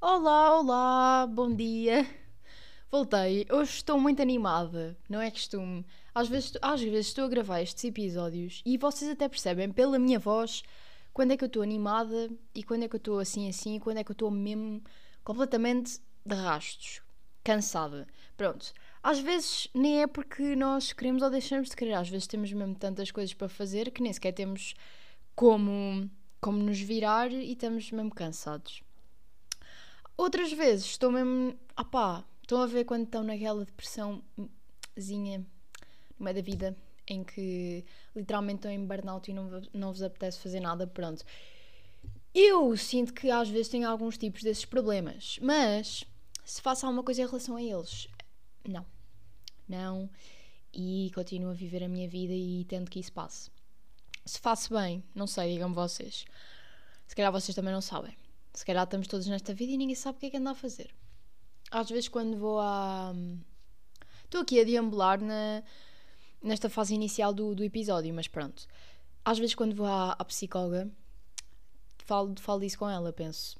Olá, olá, bom dia. Voltei. Hoje estou muito animada, não é costume. Às vezes, às vezes estou a gravar estes episódios e vocês até percebem pela minha voz quando é que eu estou animada e quando é que eu estou assim assim e quando é que eu estou mesmo completamente de rastos, cansada. Pronto. Às vezes nem é porque nós queremos ou deixamos de querer, às vezes temos mesmo tantas coisas para fazer que nem sequer temos como, como nos virar e estamos mesmo cansados. Outras vezes estou mesmo. Opá, estão a ver quando estão naquela depressãozinha no meio da vida em que literalmente estão em burnout e não, não vos apetece fazer nada, pronto. Eu sinto que às vezes tenho alguns tipos desses problemas, mas se faço alguma coisa em relação a eles, não. Não. E continuo a viver a minha vida e tento que isso passe. Se faço bem, não sei, digam-me vocês. Se calhar vocês também não sabem. Se calhar estamos todos nesta vida e ninguém sabe o que é que anda a fazer. Às vezes, quando vou a. Estou aqui a deambular na, nesta fase inicial do, do episódio, mas pronto. Às vezes, quando vou à, à psicóloga, falo, falo disso com ela, penso.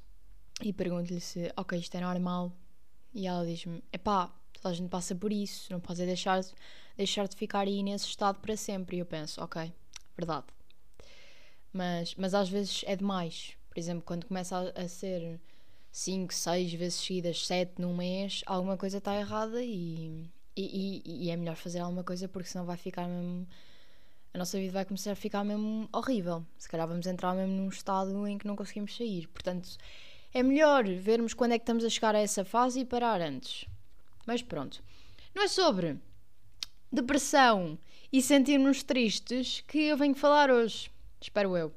E pergunto-lhe se, ok, isto é normal. E ela diz-me: epá, toda a gente passa por isso, não podes deixar, deixar de ficar aí nesse estado para sempre. E eu penso: ok, verdade. Mas, mas às vezes é demais. Por exemplo, quando começa a, a ser 5, 6 vezes seguidas, 7 num mês, alguma coisa está errada e, e, e, e, é melhor fazer alguma coisa porque senão vai ficar mesmo. A nossa vida vai começar a ficar mesmo horrível. Se calhar vamos entrar mesmo num estado em que não conseguimos sair. Portanto, é melhor vermos quando é que estamos a chegar a essa fase e parar antes. Mas pronto. Não é sobre depressão e sentirmos tristes que eu venho falar hoje. Espero eu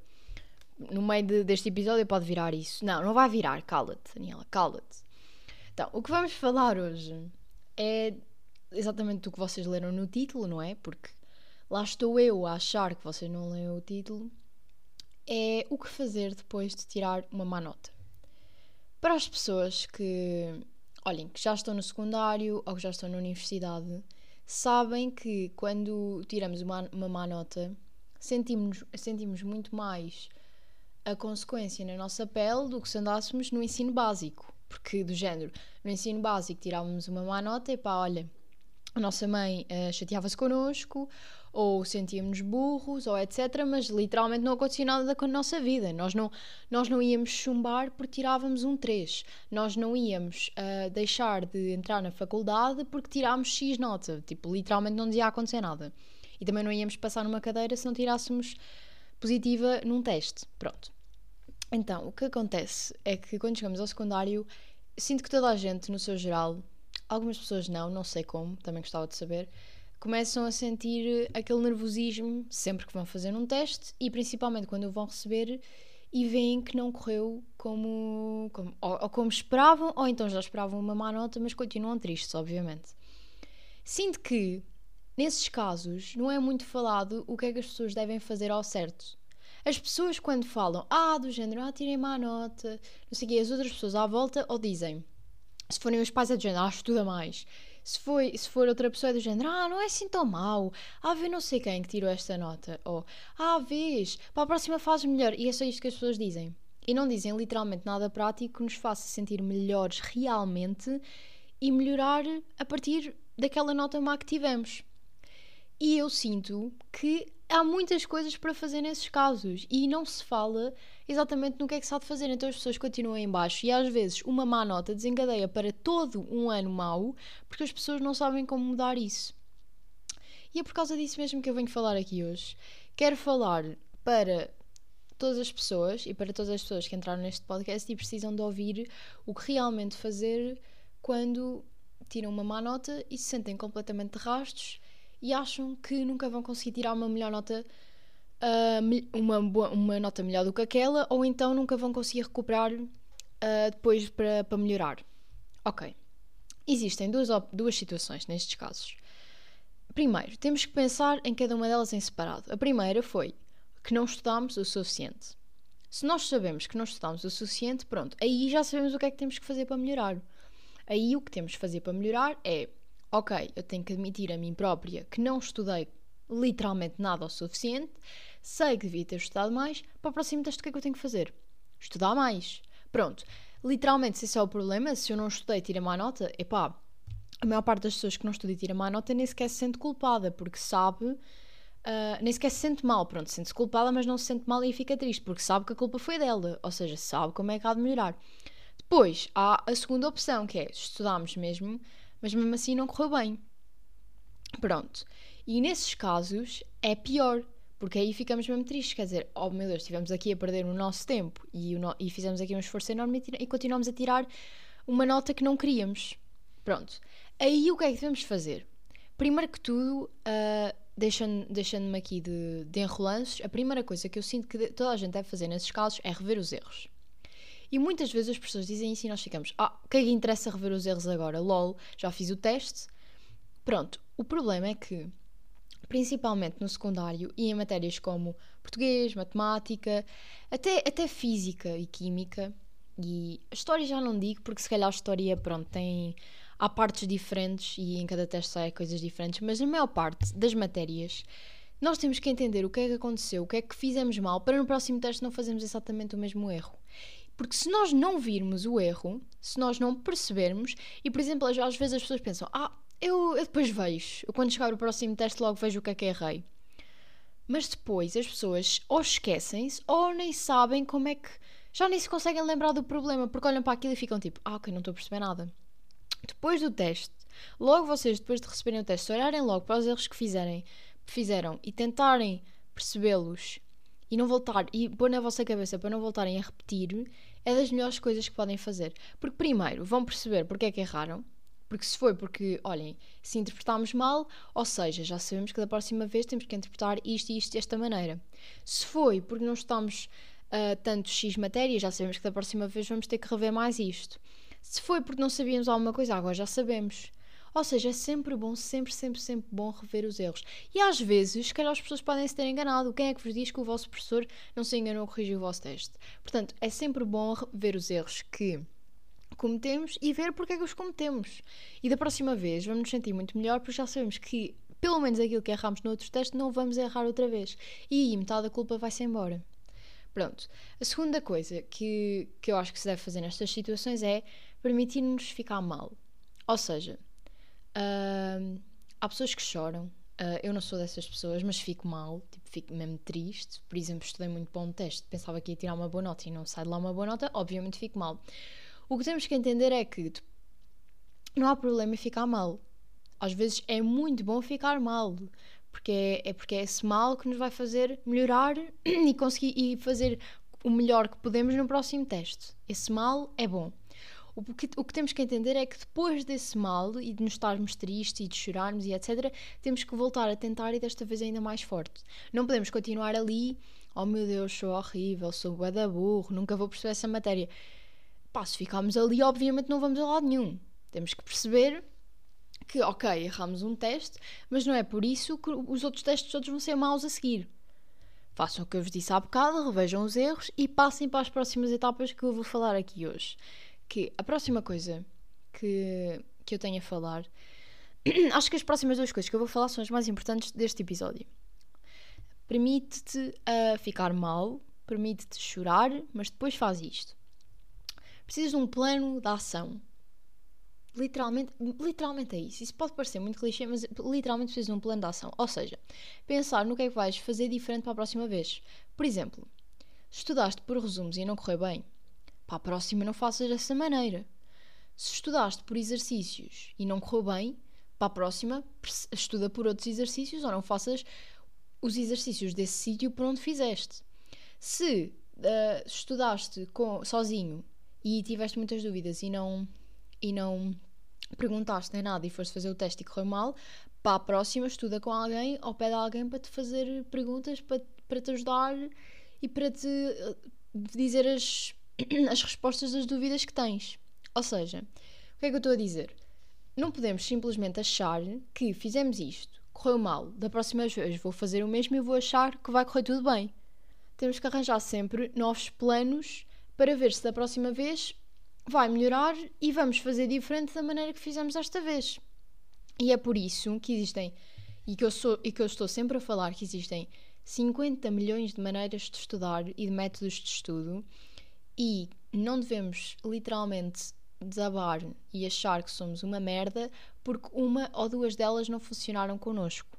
no meio de, deste episódio pode virar isso. Não, não vai virar. Cala-te, Daniela, cala-te. Então, o que vamos falar hoje é exatamente o que vocês leram no título, não é? Porque lá estou eu a achar que vocês não leram o título. É o que fazer depois de tirar uma má nota. Para as pessoas que, olhem, que já estão no secundário ou que já estão na universidade, sabem que quando tiramos uma, uma má nota, sentimos, sentimos muito mais a consequência na nossa pele do que se andássemos no ensino básico. Porque, do género, no ensino básico tirávamos uma má nota e pá, olha, a nossa mãe uh, chateava-se connosco, ou sentíamos burros, ou etc. Mas literalmente não acontecia nada com a nossa vida. Nós não, nós não íamos chumbar porque tirávamos um 3. Nós não íamos uh, deixar de entrar na faculdade porque tirámos X nota. Tipo, literalmente não ia acontecer nada. E também não íamos passar numa cadeira se não tirássemos positiva num teste. Pronto. Então, o que acontece é que quando chegamos ao secundário, sinto que toda a gente, no seu geral, algumas pessoas não, não sei como, também gostava de saber, começam a sentir aquele nervosismo sempre que vão fazer um teste e principalmente quando o vão receber e veem que não correu como, como ou, ou, como esperavam, ou então já esperavam uma má nota, mas continuam tristes, obviamente. Sinto que Nesses casos, não é muito falado o que é que as pessoas devem fazer ao certo. As pessoas, quando falam, ah, do género, ah, tirei má nota, não sei o quê, as outras pessoas à volta ou dizem, se forem os pais do género, ah, estuda mais. Se, foi, se for outra pessoa do género, ah, não é assim tão mau, ah, vê não sei quem que tirou esta nota, ou ah, vês, para a próxima faz melhor. E é só isto que as pessoas dizem. E não dizem literalmente nada prático que nos faça sentir melhores realmente e melhorar a partir daquela nota má que tivemos. E eu sinto que há muitas coisas para fazer nesses casos e não se fala exatamente no que é que se há de fazer. Então as pessoas continuam em baixo e às vezes uma má nota desencadeia para todo um ano mau porque as pessoas não sabem como mudar isso. E é por causa disso mesmo que eu venho falar aqui hoje. Quero falar para todas as pessoas e para todas as pessoas que entraram neste podcast e precisam de ouvir o que realmente fazer quando tiram uma má nota e se sentem completamente de rastros e acham que nunca vão conseguir tirar uma melhor nota, uh, uma, uma nota melhor do que aquela, ou então nunca vão conseguir recuperar uh, depois para, para melhorar. Ok. Existem duas, duas situações nestes casos. Primeiro, temos que pensar em cada uma delas em separado. A primeira foi que não estudámos o suficiente. Se nós sabemos que não estudámos o suficiente, pronto, aí já sabemos o que é que temos que fazer para melhorar. Aí o que temos que fazer para melhorar é ok, eu tenho que admitir a mim própria que não estudei literalmente nada o suficiente. sei que devia ter estudado mais, para o próximo teste o que é que eu tenho que fazer? Estudar mais. Pronto. Literalmente, se esse é o problema, se eu não estudei tira má nota, epá, a maior parte das pessoas que não estuda e tira má nota nem sequer se sente culpada, porque sabe, uh, nem sequer se sente mal, pronto, sente-se culpada, mas não se sente mal e fica triste, porque sabe que a culpa foi dela, ou seja, sabe como é que há de melhorar. Depois, há a segunda opção, que é estudarmos mesmo, mas mesmo assim não correu bem. Pronto. E nesses casos é pior, porque aí ficamos mesmo tristes. Quer dizer, oh meu Deus, estivemos aqui a perder o nosso tempo e, no... e fizemos aqui um esforço enorme e, e continuamos a tirar uma nota que não queríamos. Pronto. Aí o que é que devemos fazer? Primeiro que tudo, uh, deixando-me deixando aqui de, de enrolanços, a primeira coisa que eu sinto que toda a gente deve fazer nesses casos é rever os erros. E muitas vezes as pessoas dizem isso e nós ficamos, ah, que é que interessa rever os erros agora? LOL, já fiz o teste. Pronto, o problema é que, principalmente no secundário e em matérias como português, matemática, até, até física e química, e história já não digo, porque se calhar a história, pronto, tem há partes diferentes e em cada teste sai coisas diferentes, mas na maior parte das matérias nós temos que entender o que é que aconteceu, o que é que fizemos mal, para no próximo teste não fazermos exatamente o mesmo erro. Porque se nós não virmos o erro, se nós não percebermos, e por exemplo, às vezes as pessoas pensam: ah, eu, eu depois vejo, eu quando chegar o próximo teste logo vejo o que é que errei. Mas depois as pessoas ou esquecem-se ou nem sabem como é que. Já nem se conseguem lembrar do problema, porque olham para aquilo e ficam tipo: ah, ok, não estou a perceber nada. Depois do teste, logo vocês, depois de receberem o teste, olharem logo para os erros que fizerem, fizeram e tentarem percebê-los e não voltar e pôr na vossa cabeça para não voltarem a repetir, é das melhores coisas que podem fazer. Porque primeiro vão perceber porque é que erraram. Porque se foi porque, olhem, se interpretámos mal, ou seja, já sabemos que da próxima vez temos que interpretar isto e isto desta maneira. Se foi porque não estamos uh, tanto X matéria, já sabemos que da próxima vez vamos ter que rever mais isto. Se foi porque não sabíamos alguma coisa, agora já sabemos. Ou seja, é sempre bom, sempre, sempre, sempre bom rever os erros. E às vezes, se calhar as pessoas podem se ter enganado. Quem é que vos diz que o vosso professor não se enganou a corrigir o vosso teste? Portanto, é sempre bom ver os erros que cometemos e ver porque é que os cometemos. E da próxima vez vamos nos sentir muito melhor porque já sabemos que, pelo menos aquilo que erramos no outro teste, não vamos errar outra vez. E metade da culpa vai-se embora. Pronto. A segunda coisa que, que eu acho que se deve fazer nestas situações é permitir-nos ficar mal. Ou seja, há pessoas que choram. Uh, eu não sou dessas pessoas, mas fico mal, tipo, fico mesmo triste. Por exemplo, estudei muito bom teste, pensava que ia tirar uma boa nota e não sai de lá uma boa nota, obviamente fico mal. O que temos que entender é que não há problema em ficar mal. Às vezes é muito bom ficar mal, porque é, é porque é esse mal que nos vai fazer melhorar e conseguir e fazer o melhor que podemos no próximo teste. Esse mal é bom. O que, o que temos que entender é que depois desse mal e de nos estarmos tristes e de chorarmos e etc., temos que voltar a tentar e desta vez ainda mais forte. Não podemos continuar ali, oh meu Deus, sou horrível, sou da burro, nunca vou perceber essa matéria. Pá, se ficarmos ali, obviamente não vamos a lado nenhum. Temos que perceber que, ok, erramos um teste, mas não é por isso que os outros testes todos vão ser maus a seguir. Façam o que eu vos disse há bocado, revejam os erros e passem para as próximas etapas que eu vou falar aqui hoje. Que a próxima coisa que, que eu tenho a falar, acho que as próximas duas coisas que eu vou falar são as mais importantes deste episódio. Permite-te a ficar mal, permite-te chorar, mas depois faz isto. Precisas de um plano de ação Literalmente, literalmente é isso. Isso pode parecer muito clichê, mas literalmente precisas de um plano de ação. Ou seja, pensar no que é que vais fazer diferente para a próxima vez. Por exemplo, estudaste por resumos e não correu bem, para a próxima não faças dessa maneira. Se estudaste por exercícios e não correu bem, para a próxima estuda por outros exercícios ou não faças os exercícios desse sítio por onde fizeste. Se uh, estudaste com, sozinho e tiveste muitas dúvidas e não e não perguntaste nem nada e foste fazer o teste e correu mal, para a próxima estuda com alguém ou pede a alguém para te fazer perguntas, para, para te ajudar e para te eh, dizer as, as respostas das dúvidas que tens. Ou seja, o que é que eu estou a dizer? Não podemos simplesmente achar que fizemos isto, correu mal, da próxima vez vou fazer o mesmo e vou achar que vai correr tudo bem. Temos que arranjar sempre novos planos para ver se da próxima vez vai melhorar e vamos fazer diferente da maneira que fizemos desta vez. E é por isso que existem, e que eu, sou, e que eu estou sempre a falar, que existem 50 milhões de maneiras de estudar e de métodos de estudo e não devemos literalmente desabar e achar que somos uma merda porque uma ou duas delas não funcionaram connosco.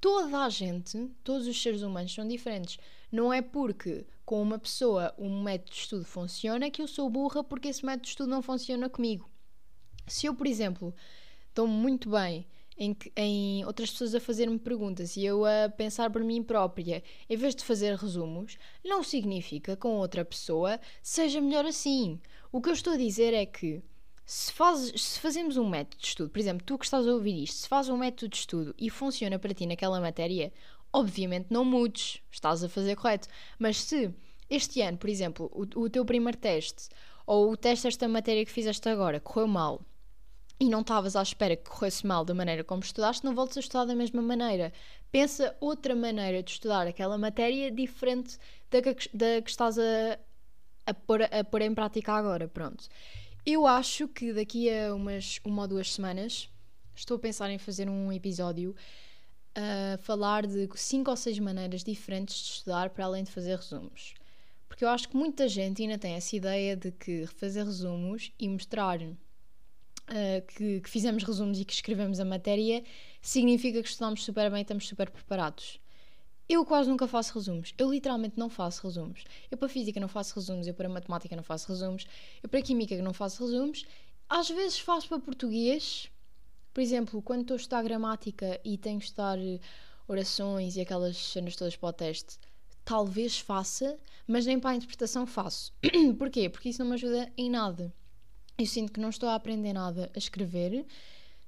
Toda a gente, todos os seres humanos são diferentes. Não é porque com uma pessoa um método de estudo funciona que eu sou burra porque esse método de estudo não funciona comigo. Se eu, por exemplo, estou muito bem em, em outras pessoas a fazer-me perguntas e eu a pensar por mim própria, em vez de fazer resumos, não significa que com outra pessoa seja melhor assim. O que eu estou a dizer é que se, se fazemos um método de estudo, por exemplo, tu que estás a ouvir isto, se fazes um método de estudo e funciona para ti naquela matéria, obviamente não mudes, estás a fazer correto. Mas se este ano, por exemplo, o, o teu primeiro teste ou o teste desta matéria que fizeste agora correu mal e não estavas à espera que corresse mal da maneira como estudaste, não voltes a estudar da mesma maneira. Pensa outra maneira de estudar aquela matéria diferente da que, da que estás a, a, pôr, a pôr em prática agora. Pronto. Eu acho que daqui a umas uma ou duas semanas estou a pensar em fazer um episódio a falar de cinco ou seis maneiras diferentes de estudar para além de fazer resumos. Porque eu acho que muita gente ainda tem essa ideia de que fazer resumos e mostrar uh, que, que, fizemos resumos e que escrevemos a matéria significa que estudamos super bem e estamos super preparados. Eu quase nunca faço resumos. Eu literalmente não faço resumos. Eu para física não faço resumos, eu para matemática não faço resumos, eu para química não faço resumos. Às vezes faço para português. Por exemplo, quando estou a estudar gramática e tenho que estudar orações e aquelas cenas todas para o teste, talvez faça, mas nem para a interpretação faço. Porquê? Porque isso não me ajuda em nada eu sinto que não estou a aprender nada a escrever,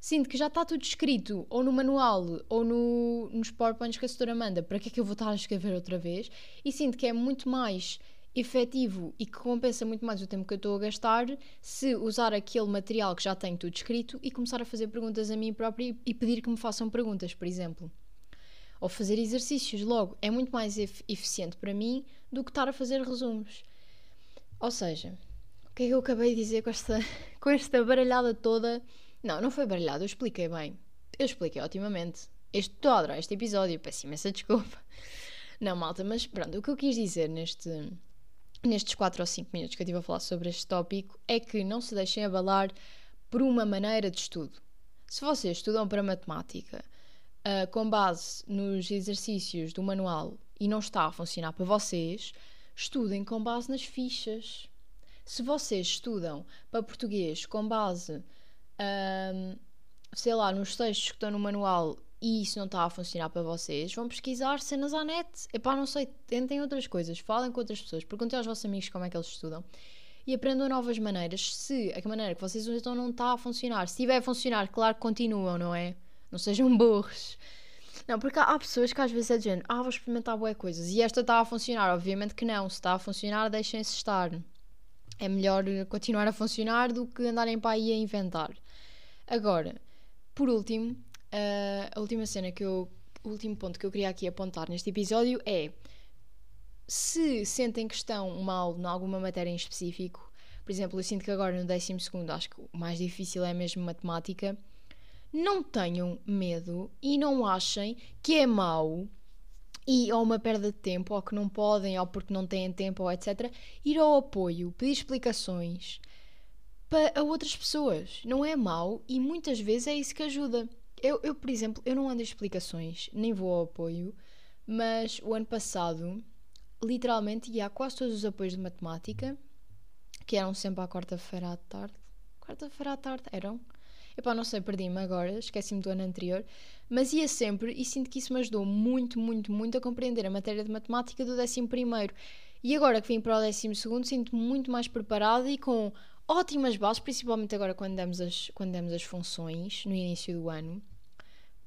sinto que já está tudo escrito, ou no manual, ou no, nos PowerPoints que a setora manda, para que é que eu vou estar a escrever outra vez? E sinto que é muito mais efetivo e que compensa muito mais o tempo que eu estou a gastar se usar aquele material que já tenho tudo escrito e começar a fazer perguntas a mim própria e pedir que me façam perguntas, por exemplo. Ou fazer exercícios logo. É muito mais eficiente para mim do que estar a fazer resumos. Ou seja, que é que eu acabei de dizer com esta, com esta baralhada toda? Não, não foi baralhada, eu expliquei bem. Eu expliquei otimamente. Este, estou a adorar este episódio, peço imensa desculpa. Não, malta, mas pronto, o que eu quis dizer neste, nestes 4 ou 5 minutos que eu estive a falar sobre este tópico é que não se deixem abalar por uma maneira de estudo. Se vocês estudam para matemática uh, com base nos exercícios do manual e não está a funcionar para vocês, estudem com base nas fichas. Se vocês estudam para português com base, um, sei lá, nos textos que estão no manual e isso não está a funcionar para vocês, vão pesquisar cenas à net. Epá, não sei, tentem outras coisas, falem com outras pessoas, perguntem aos vossos amigos como é que eles estudam e aprendam novas maneiras. Se a maneira que vocês usam não está a funcionar, se estiver a funcionar, claro que continuam, não é? Não sejam burros. Não, porque há, pessoas que às vezes é de género, ah, vou experimentar boas coisas e esta está a funcionar. Obviamente que não, se está a funcionar, deixem-se estar é melhor continuar a funcionar do que andarem para aí a inventar. Agora, por último, uh, a última cena que eu. O último ponto que eu queria aqui apontar neste episódio é se sentem que estão mal em alguma matéria em específico, por exemplo, eu sinto que agora no 12 acho que o mais difícil é mesmo matemática, não tenham medo e não achem que é mau e ou uma perda de tempo, ou que não podem, ou porque não têm tempo, ou etc., ir ao apoio, pedir explicações para outras pessoas. Não é mau e muitas vezes é isso que ajuda. Eu, eu, por exemplo, eu não ando em explicações, nem vou ao apoio, mas o ano passado, literalmente, ia a quase todos os apoios de matemática, que eram sempre à quarta-feira à tarde. Quarta-feira à tarde eram? Epá, não sei, perdi-me agora, esqueci-me do ano anterior, mas ia sempre e sinto que isso me ajudou muito, muito, muito a compreender a matéria de matemática do 11 primeiro. E agora que vim para o 12 segundo, sinto-me muito mais preparada e com ótimas bases, principalmente agora quando demos as, quando demos as funções no início do ano,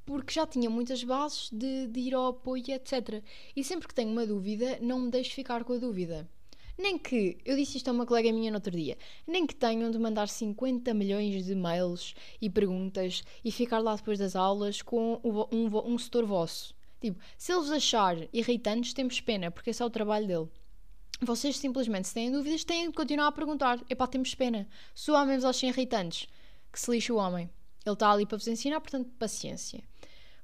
porque já tinha muitas bases de, de ir ao apoio, etc. E sempre que tenho uma dúvida, não me deixo ficar com a dúvida. Nem que, eu disse isto a uma colega minha no outro dia, nem que tenham de mandar 50 milhões de mails e perguntas e ficar lá depois das aulas com um, um, um setor vosso. Tipo, se eles achar irritantes, temos pena, porque esse é o trabalho dele. Vocês simplesmente, se têm dúvidas, têm de continuar a perguntar. Epá, temos pena. Se o homem vos achem irritantes, que se lixe o homem. Ele está ali para vos ensinar, portanto, paciência.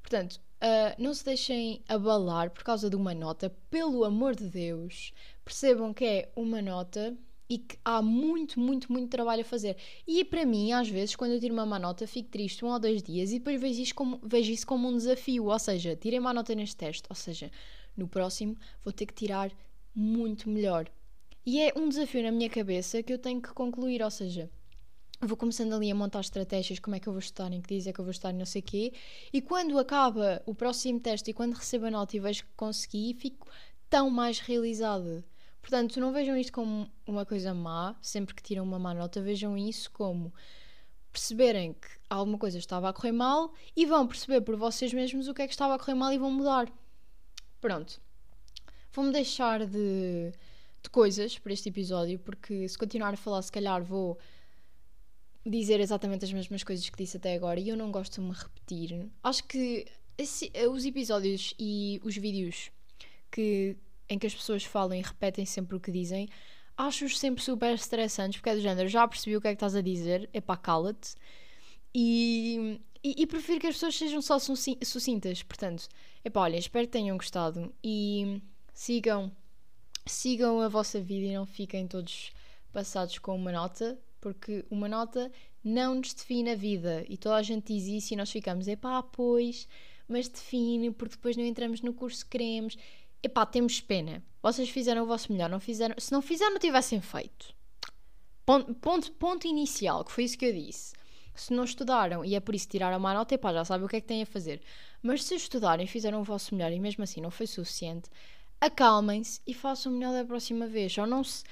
Portanto, Uh, não se deixem abalar por causa de uma nota, pelo amor de Deus. Percebam que é uma nota e que há muito, muito, muito trabalho a fazer. E para mim, às vezes, quando eu tiro uma má nota, fico triste um ou dois dias e depois vejo isso como, vejo isso como um desafio. Ou seja, tirei má nota neste teste, ou seja, no próximo vou ter que tirar muito melhor. E é um desafio na minha cabeça que eu tenho que concluir, ou seja, vou começando ali a montar estratégias, como é que eu vou estudar, em que dias é que eu vou estudar, não sei o quê. E quando acaba o próximo teste e quando recebo a nota e vejo que consegui, fico tão mais realizada. Portanto, não vejam isto como uma coisa má, sempre que tiram uma má nota, vejam isso como perceberem que alguma coisa estava a correr mal e vão perceber por vocês mesmos o que é que estava a correr mal e vão mudar. Pronto. Vou-me deixar de, de coisas para este episódio, porque se continuar a falar, se calhar vou dizer exatamente as mesmas coisas que disse até agora e eu não gosto de me repetir. Acho que esse, os episódios e os vídeos que em que as pessoas falam e repetem sempre o que dizem, acho-os sempre super estressantes, porque é do género, já percebi o que é que estás a dizer, é pá, cala-te. E, e, e, prefiro que as pessoas sejam só sucintas. Portanto, é pá, olha, espero que tenham gostado e sigam, sigam a vossa vida e não fiquem todos passados com uma nota, porque uma nota não nos define a vida e toda a gente diz isso e nós ficamos, é pá, pois, mas define, porque depois não entramos no curso que queremos epá, temos pena. Vocês fizeram o vosso melhor, não fizeram. Se não fizeram, não tivessem feito. Ponto, ponto, ponto inicial, que foi isso que eu disse. Se não estudaram e é por isso que tiraram uma nota, epá, já sabem o que é que têm a fazer. Mas se estudarem e fizeram o vosso melhor e mesmo assim não foi suficiente, acalmem-se e façam o melhor da próxima vez. Ou não se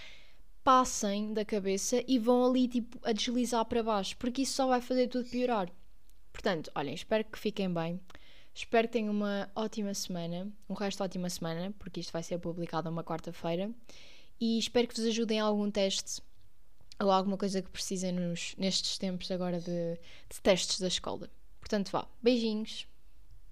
passem da cabeça e vão ali tipo a deslizar para baixo, porque isso só vai fazer tudo piorar. Portanto, olhem, espero que fiquem bem. Espero que tenham uma ótima semana, um resto de ótima semana, porque isto vai ser publicado uma quarta-feira. E espero que vos ajudem a algum teste ou alguma coisa que precisem nos, nestes tempos agora de, de testes da escola. Portanto, vá. Beijinhos.